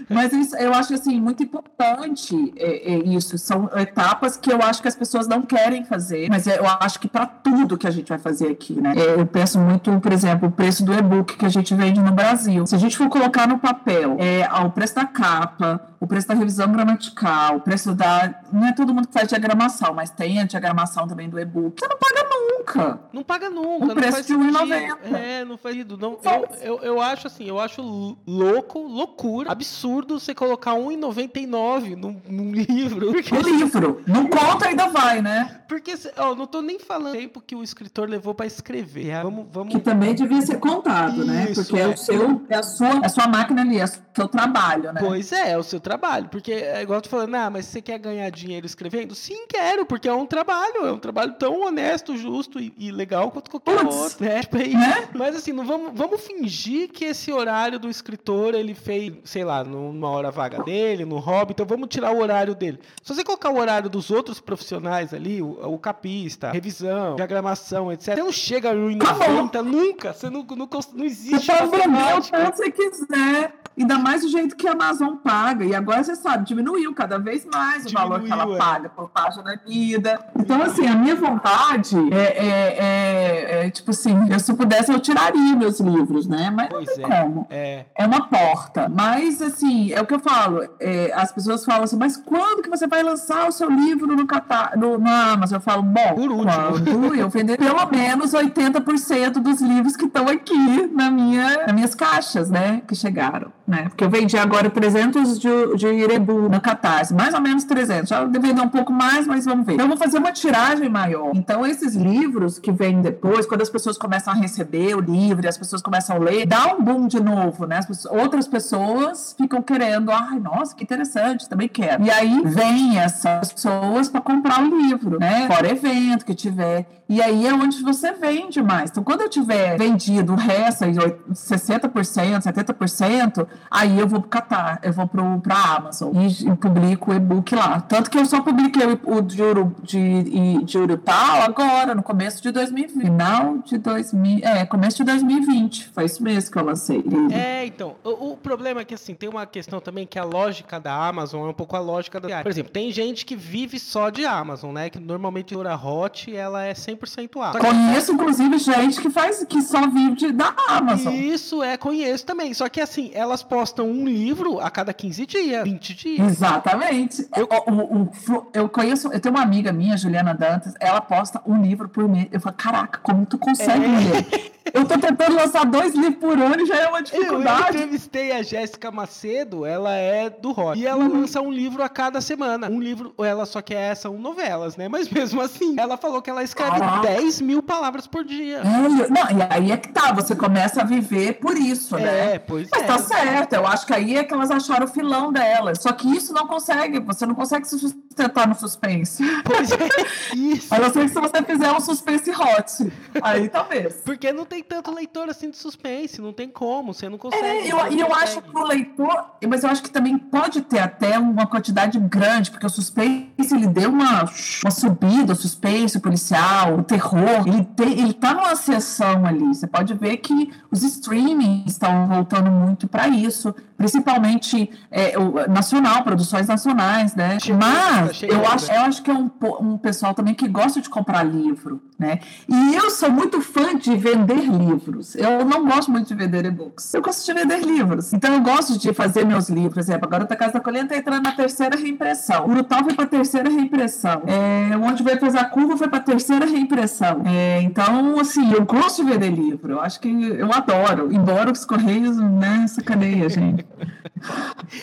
Mas isso, eu acho assim muito importante é, é isso. São etapas que eu acho que as pessoas não querem fazer, mas eu acho que para tudo que a gente vai fazer aqui, né? É, eu penso muito, por exemplo, o preço do e-book que a gente vende no Brasil. Se a gente for colocar no papel é, o preço da capa, o preço da revisão gramatical, o preço da. Não é todo mundo que faz diagramação, mas tem a diagramação também do e-book. Você não paga nunca. Não paga nunca. O preço de R$1,90. É, não faz. Não, eu, eu, eu acho assim, eu acho louco, loucura, absurdo você colocar R$1,99 num, num livro. Porque... No livro. Não conta ainda vai, né? Porque, ó, não tô nem falando o tempo que o escritor levou para escrever. Ah, vamos, vamos... Que também devia ser contado, né? Isso, né? Porque é. é. o seu, é a sua, é a sua máquina ali, é o seu trabalho, né? Pois é, é o seu trabalho. Porque é igual tô falando, ah, mas você quer ganhar dinheiro escrevendo? Sim, quero, porque é um trabalho. É um trabalho tão honesto, justo e, e legal quanto qualquer Puts, outro. Né? Tipo, né? Mas assim, não vamos, vamos fingir que esse horário do escritor ele fez, sei lá, numa hora vaga dele, no hobby, então vamos tirar o horário dele. Se você colocar o horário dos outros profissionais ali, o, o capista, revisão, diagramação, etc., você não chega em 90 nunca. Você não, não, não existe. Você pode vender o quanto você quiser. Ainda mais do jeito que a Amazon paga. E agora você sabe, diminuiu cada vez mais o diminuiu, valor que ela é. paga por página lida. Então, assim, a minha vontade é, é, é, é, tipo assim, eu, se eu pudesse, eu tiraria meus livros, né? Mas pois não tem é, como. É. é uma porta. Mas, assim, é o que eu falo. As pessoas falam assim, mas quando que você vai lançar o seu livro no, Catar no, no Amazon? Eu falo, bom, quando eu vender pelo menos 80% dos livros que estão aqui na minha, nas minhas caixas, né? Que chegaram né? Porque eu vendi agora 300 de, de Irebu no Catarse, mais ou menos 300. Já dar um pouco mais, mas vamos ver. Então, eu vou fazer uma tiragem maior. Então, esses livros que vêm depois, quando as pessoas começam a receber o livro, as pessoas começam a ler, dá um boom de novo, né? Pessoas, outras pessoas ficam querendo, ai, nossa, que interessante, também quero. E aí, vem essas pessoas para comprar o livro, né? Fora evento que tiver. E aí é onde você vende mais. Então, quando eu tiver vendido o resto, 60%, 70%, aí eu vou pro Catar, eu vou pro, pra Amazon e, e publico o e-book lá. Tanto que eu só publiquei o, de, de, de Urutau agora, no começo de 2020. Final de 2000. É, começo de 2020. Foi isso mesmo que eu lancei. É, então. O, o, problema é que assim, tem uma questão também que a lógica da Amazon é um pouco a lógica da. Por exemplo, tem gente que vive só de Amazon, né? Que normalmente a Hot ela é 100% Amazon. Conheço, inclusive, gente que faz que só vive de, da Amazon. Isso, é, conheço também. Só que assim, elas postam um livro a cada 15 dias, 20 dias. Exatamente. Eu, eu, eu conheço, eu tenho uma amiga minha, Juliana Dantas, ela posta um livro por mês. Eu falo, caraca, como tu consegue é. ler? [laughs] Eu tô tentando lançar dois livros por ano e já é uma dificuldade. Eu, entrevistei a Jéssica Macedo, ela é do rock. E ela uhum. lança um livro a cada semana. Um livro, ela só que é, são novelas, né? Mas mesmo assim, ela falou que ela escreve Caraca. 10 mil palavras por dia. É, não, e aí é que tá, você começa a viver por isso, né? É, pois Mas é. tá certo, eu acho que aí é que elas acharam o filão delas. Só que isso não consegue, você não consegue se sustentar no suspense. Pois é, [laughs] isso. A não ser que se você fizer um suspense hot. Aí talvez. Porque não tem tanto leitor assim de suspense, não tem como, você não consegue. É, eu, e eu acho que o leitor, mas eu acho que também pode ter até uma quantidade grande, porque o suspense ele deu uma, uma subida, o suspense, o policial, o terror, ele, tem, ele tá numa sessão ali. Você pode ver que os streamings estão voltando muito para isso, principalmente é, o nacional, produções nacionais, né? Mas eu acho, eu acho que é um, um pessoal também que gosta de comprar livro, né? E eu sou muito fã de vender livros. Eu não gosto muito de vender e-books. Eu gosto de vender livros. Então eu gosto de fazer meus livros. Por exemplo, agora a Casa da Colheita está entrando na terceira reimpressão. O Urutau foi para a terceira reimpressão. É, onde veio fazer a curva foi para a terceira reimpressão. É, então, assim, eu gosto de vender livro. Eu acho que eu adoro. Embora os Correios, né, sacaneia, gente.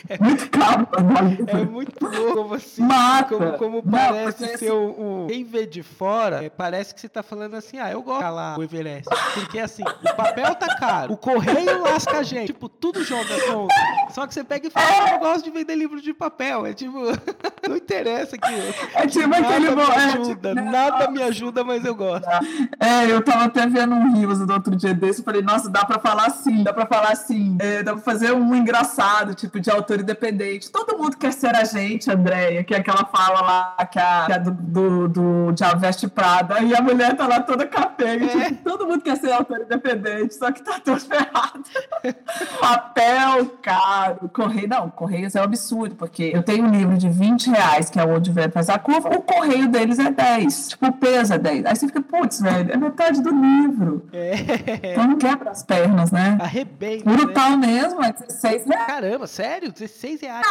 É muito caro [laughs] É muito louco assim. Mata. Como, como parece ser o, o, Quem vê de fora, é, parece que você está falando assim, ah, eu gosto de lá o Everest. Porque assim, o papel tá caro, o correio lasca a gente. Tipo, tudo joga contra. Só que você pega e fala, ah, eu gosto de vender livro de papel. É tipo, [laughs] não interessa que. É tipo nada aquele me ajuda, é, tipo, nada me ajuda, mas eu gosto. É, eu tava até vendo um Rios do outro dia desse e falei, nossa, dá pra falar assim, dá pra falar assim. É, dá pra fazer um engraçado, tipo, de autor independente. Todo mundo quer ser a gente, Andréia, que é aquela fala lá, que é, que é do, do, do Diabo Veste Prada. E a mulher tá lá toda capenga. É. Tipo, todo mundo quer ser autor independente, só que tá tudo [laughs] ferrado. Papel caro. Correio, não, Correios é um absurdo, porque eu tenho um livro de 20 reais, que é onde vem faz a curva, o correio deles é 10. Tipo, o peso é 10. Aí você fica, putz, velho, é metade do livro. É. Então não quebra as pernas, né? Arrebenta. Brutal né? mesmo, é 16 reais. Caramba, sério? 16 reais?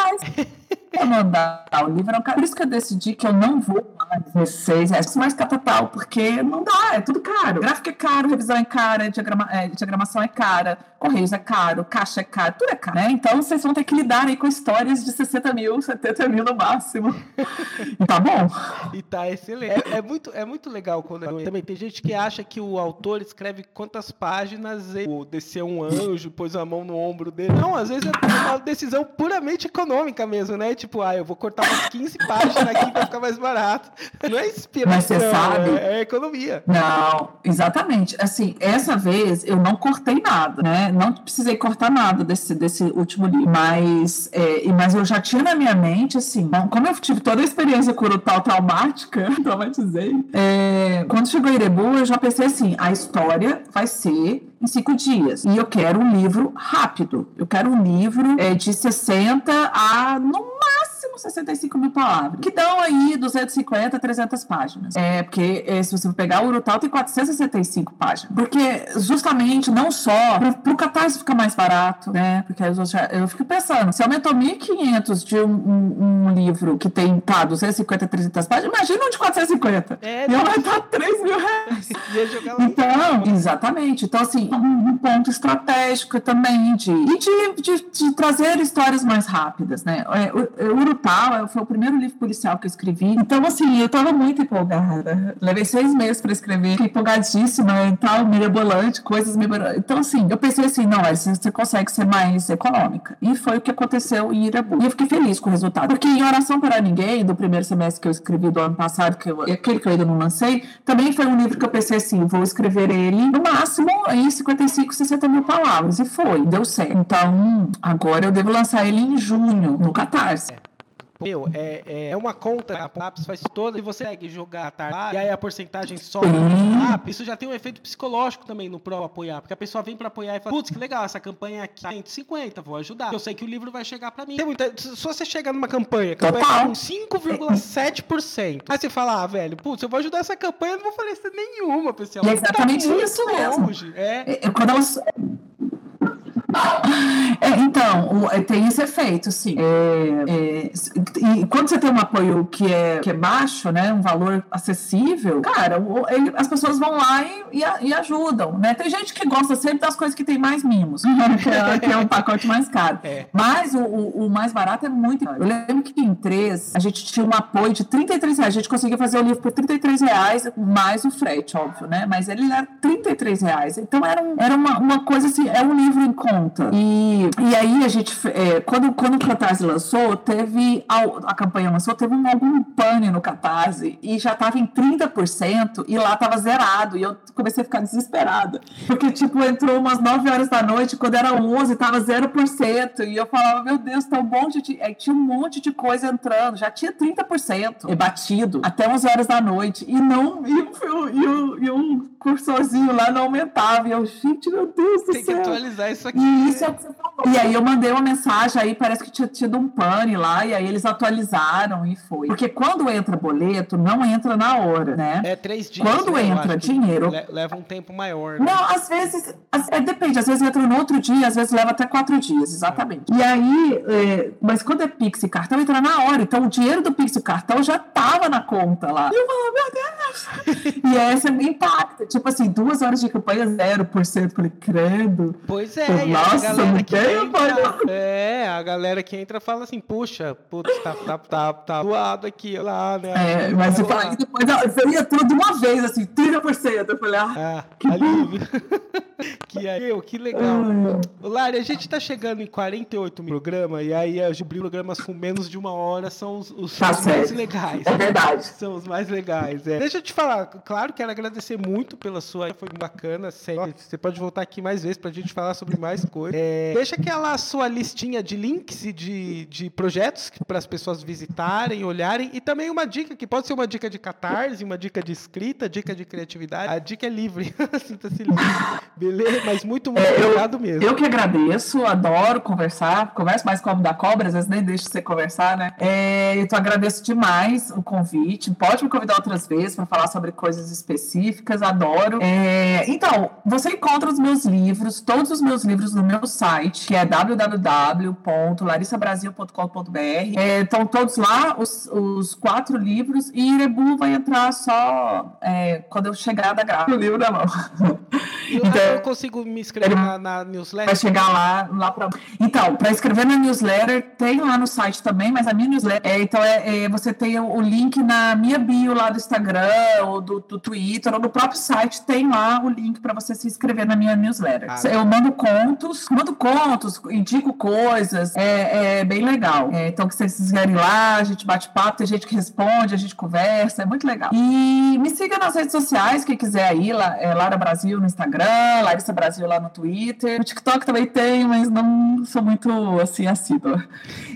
Eu mandar o livro, por isso que eu decidi que eu não vou 16 reais, mais catatal, porque não dá, é tudo caro. Gráfico é caro, revisão é cara, diagrama, é, diagramação é cara, correios é caro, caixa é caro, tudo é caro, né? Então vocês vão ter que lidar aí com histórias de 60 mil, 70 mil no máximo. E tá bom. E tá excelente. É, é, muito, é muito legal quando também tem gente que acha que o autor escreve quantas páginas ele desceu um anjo, pôs a mão no ombro dele. Não, às vezes é uma decisão puramente econômica mesmo, né? Tipo, ah, eu vou cortar umas 15 páginas aqui pra ficar mais barato. Não é inspiração, Mas você sabe, é, é economia. Não, exatamente. Assim, essa vez eu não cortei nada, né? Não precisei cortar nada desse, desse último livro. Mas, é, mas eu já tinha na minha mente, assim, como eu tive toda a experiência curutal traumática, [laughs] traumatizei, é, quando chegou Irebu, eu já pensei assim, a história vai ser em cinco dias. E eu quero um livro rápido. Eu quero um livro é, de 60 a, no máximo, 65 mil palavras. Que dão aí 250, 300 páginas. É, porque é, se você pegar o Urutau, tem 465 páginas. Porque, justamente, não só para o Catarse ficar mais barato, né? Porque eu, já, eu fico pensando, se aumentou 1.500 de um, um, um, livro que tem, tá, 250, 300 páginas, imagina um de 450. É, e aumentar 3 mil reais. [laughs] então, exatamente. Então, assim, um ponto estratégico também de, e de, de, de trazer histórias mais rápidas, né? É, o, o foi o primeiro livro policial que eu escrevi. Então, assim, eu estava muito empolgada. Levei seis meses para escrever, fiquei empolgadíssima e tal, mirabolante, coisas mirabolantes. Então, assim, eu pensei assim, não, você consegue ser mais econômica. E foi o que aconteceu em Irabu. E eu fiquei feliz com o resultado. Porque em Oração para Ninguém, do primeiro semestre que eu escrevi do ano passado, que eu, aquele que eu ainda não lancei, também foi um livro que eu pensei assim, vou escrever ele no máximo em 55, 60 mil palavras. E foi, deu certo. Então, agora eu devo lançar ele em junho, no Catarse. Meu, é, é, é uma conta, a Paps faz toda, e você consegue jogar tarde, e aí a porcentagem sobe Isso já tem um efeito psicológico também no Pro apoiar, porque a pessoa vem para apoiar e fala, putz, que legal, essa campanha aqui, 150, vou ajudar. Eu sei que o livro vai chegar para mim. Muita, se você chegar numa campanha, campanha tá com 5,7%, aí você fala, ah, velho, putz, eu vou ajudar essa campanha, eu não vou oferecer nenhuma, pessoal. É exatamente tá isso mesmo. É. é. Quando elas é, então, o, é, tem esse efeito, sim. É, é, e quando você tem um apoio que é, que é baixo, né, um valor acessível, cara, o, ele, as pessoas vão lá e, e, e, ajudam, né? Tem gente que gosta sempre das coisas que tem mais mimos, [laughs] que, é, que é um pacote mais caro. É. Mas o, o, o, mais barato é muito caro. Eu lembro que em três, a gente tinha um apoio de 33 reais. A gente conseguia fazer o livro por 33 reais, mais o frete, óbvio, né? Mas ele era 33 reais. Então era, um, era uma, uma coisa assim, é um livro em conta conta. E, e aí a gente, é, quando, quando o Catarse lançou, teve, a, a campanha lançou, teve um, algum pane no Catarse e já estava em 30% e lá estava zerado. E eu comecei a ficar desesperada. Porque, tipo, entrou umas 9 horas da noite, quando era 11, estava 0%. E eu falava, meu Deus, tá um monte de. Aí tinha um monte de coisa entrando, já tinha 30% e batido até 11 horas da noite. E não. E, e, e, e um cursorzinho lá não aumentava. E eu, gente, meu Deus do Tem céu. Tem que atualizar isso aqui. E isso é o que você falou. E aí eu mandei uma mensagem aí, parece que tinha tido um pane lá, e aí eles atualizaram e foi. Porque quando entra boleto, não entra na hora, né? É três dias. Quando né, entra dinheiro. Leva um tempo maior. Né? Não, às vezes. É, depende, às vezes entra no outro dia, às vezes leva até quatro dias, exatamente. E aí, é, mas quando é Pix e cartão, entra na hora. Então o dinheiro do Pix e cartão já tava na conta lá. E eu falo, meu Deus! [laughs] e essa impacta. Tipo assim, duas horas de campanha, 0%. Falei, credo. Pois é, nossa, a galera que entra, é, a galera que entra fala assim, puxa, putz, tá, tá, tá, tá doado aqui, lá, né? É, mas eu falei, depois veio tudo de uma vez, assim, 30%. Eu falei, ah, ah que alívio. [laughs] que aí, que legal. Ai. Lari, a gente tá chegando em 48 mil programas, e aí os programas com menos de uma hora são os, os, tá os mais legais. É verdade. São os mais legais, é. Deixa eu te falar, claro, quero agradecer muito pela sua, foi bacana, sempre. Você pode voltar aqui mais vezes pra gente falar sobre mais coisas. É, deixa aquela sua listinha de links e de, de projetos para as pessoas visitarem, olharem. E também uma dica, que pode ser uma dica de catarse, uma dica de escrita, dica de criatividade. A dica é livre. [laughs] Sinta-se livre. Beleza? Mas muito, muito é, obrigado mesmo. Eu que agradeço, adoro conversar. Converso mais com o da cobra, às vezes nem deixo você conversar, né? É, então agradeço demais o convite. Pode me convidar outras vezes para falar sobre coisas específicas, adoro. É, então, você encontra os meus livros, todos os meus livros no meu site, que é www.larissabrasil.com.br. É, estão todos lá, os, os quatro livros, e Irebu vai entrar só é, quando eu chegar da grávida o livro na mão. então, eu consigo me inscrever na, na, newsletter? Vai chegar lá, lá para. Então, para escrever na newsletter, tem lá no site também, mas a minha newsletter. É, então, é, é, você tem o, o, link na minha bio lá do Instagram, ou do, do Twitter, ou no próprio site, tem lá o link para você se inscrever na minha newsletter. Ah, eu mando contos, mando contos, indico coisas, é, é bem legal. É, então, que vocês quiserem lá, a gente bate papo, tem gente que responde, a gente conversa, é muito legal. E me siga nas redes sociais, quem quiser aí, lá, é Lara Brasil no Instagram, Larissa Brasil lá no Twitter. No TikTok também tem, mas não sou muito assim assídua.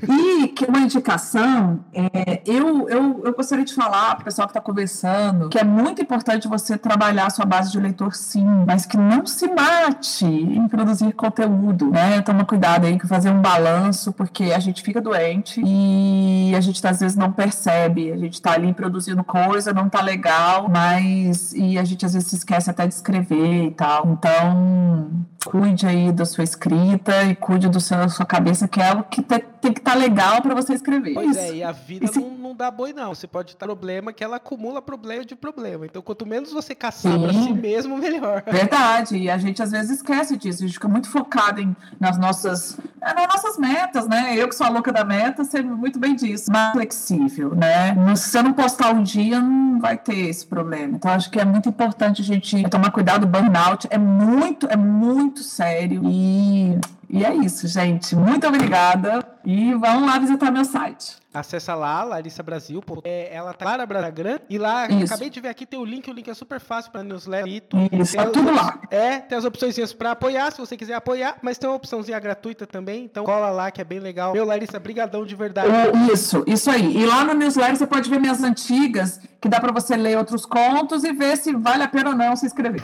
E uma indicação, é, eu, eu, eu gostaria de falar para o pessoal que está conversando que é muito importante você trabalhar sua base de leitor sim, mas que não se mate em produzir conteúdo, né? Toma cuidado aí que fazer um balanço, porque a gente fica doente e a gente às vezes não percebe. A gente está ali produzindo coisa, não tá legal, mas e a gente às vezes se esquece até de escrever e tal. Então, cuide aí da sua escrita e cuide do seu, da sua cabeça, que é algo que te, tem que estar tá legal para você escrever. Pois Isso. é, e a vida não, não dá boi, não. Você pode estar problema que ela acumula problema de problema. Então, quanto menos você caçar para si mesmo, melhor. Verdade, e a gente às vezes esquece disso. A gente fica muito focado em, nas, nossas, é, nas nossas metas, né? Eu que sou a louca da meta, sei muito bem disso. Mais flexível, né? Se você não postar um dia, não vai ter esse problema. Então, acho que é muito importante a gente tomar cuidado. Burnout é muito, é muito sério. E, e é isso, gente. Muito obrigada. E vamos lá visitar meu site. Acessa lá, Larissa Brasil. É, ela tá lá na Instagram. E lá, acabei de ver aqui, tem o link. O link é super fácil para newsletter. Isso, tá tudo lá. É, tem as opções para apoiar, se você quiser apoiar. Mas tem uma opçãozinha gratuita também. Então cola lá, que é bem legal. Meu, Larissa, brigadão de verdade. Isso, isso aí. E lá no newsletter você pode ver minhas antigas, que dá para você ler outros contos e ver se vale a pena ou não se inscrever.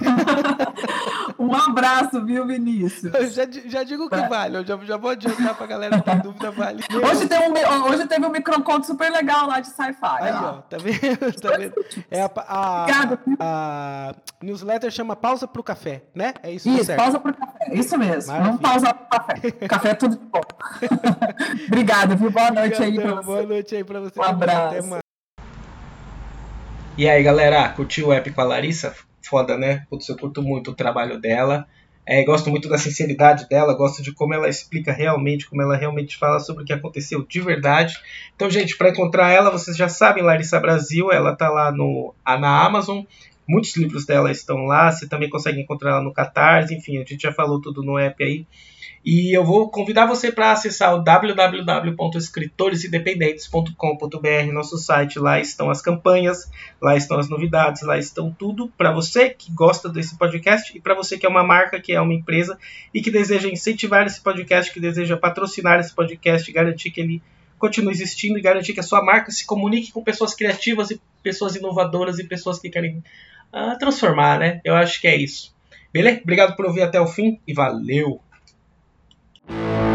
[laughs] um abraço, viu, Vinícius? Eu já, já digo que vale. Eu já, já vou adiantar pra galera que tem [laughs] dúvida, vale. [laughs] Hoje, tem um, hoje teve um microconto super legal lá de sci-fi. Aí, ó, tá vendo? tá vendo? É a, a, a, a, newsletter chama Pausa pro Café, né? É isso, Isso, pausa pro café. Isso mesmo. Maravilha. Vamos pausar pro café. [laughs] Café é tudo de bom. [laughs] Obrigado, viu? Boa noite Obrigado, aí pra você. Boa noite aí pra você. Um abraço. E aí, galera, curtiu o app com a Larissa? Foda, né? Putz, eu curto muito o trabalho dela. É, gosto muito da sinceridade dela, gosto de como ela explica realmente, como ela realmente fala sobre o que aconteceu de verdade. Então, gente, para encontrar ela, vocês já sabem, Larissa Brasil, ela tá lá no, na Amazon. Muitos livros dela estão lá, você também consegue encontrar ela no Catarse, enfim, a gente já falou tudo no app aí. E eu vou convidar você para acessar o www.escritoresindependentes.com.br, nosso site. Lá estão as campanhas, lá estão as novidades, lá estão tudo para você que gosta desse podcast e para você que é uma marca, que é uma empresa e que deseja incentivar esse podcast, que deseja patrocinar esse podcast, garantir que ele continue existindo e garantir que a sua marca se comunique com pessoas criativas e pessoas inovadoras e pessoas que querem uh, transformar, né? Eu acho que é isso. Beleza? Obrigado por ouvir até o fim e valeu! you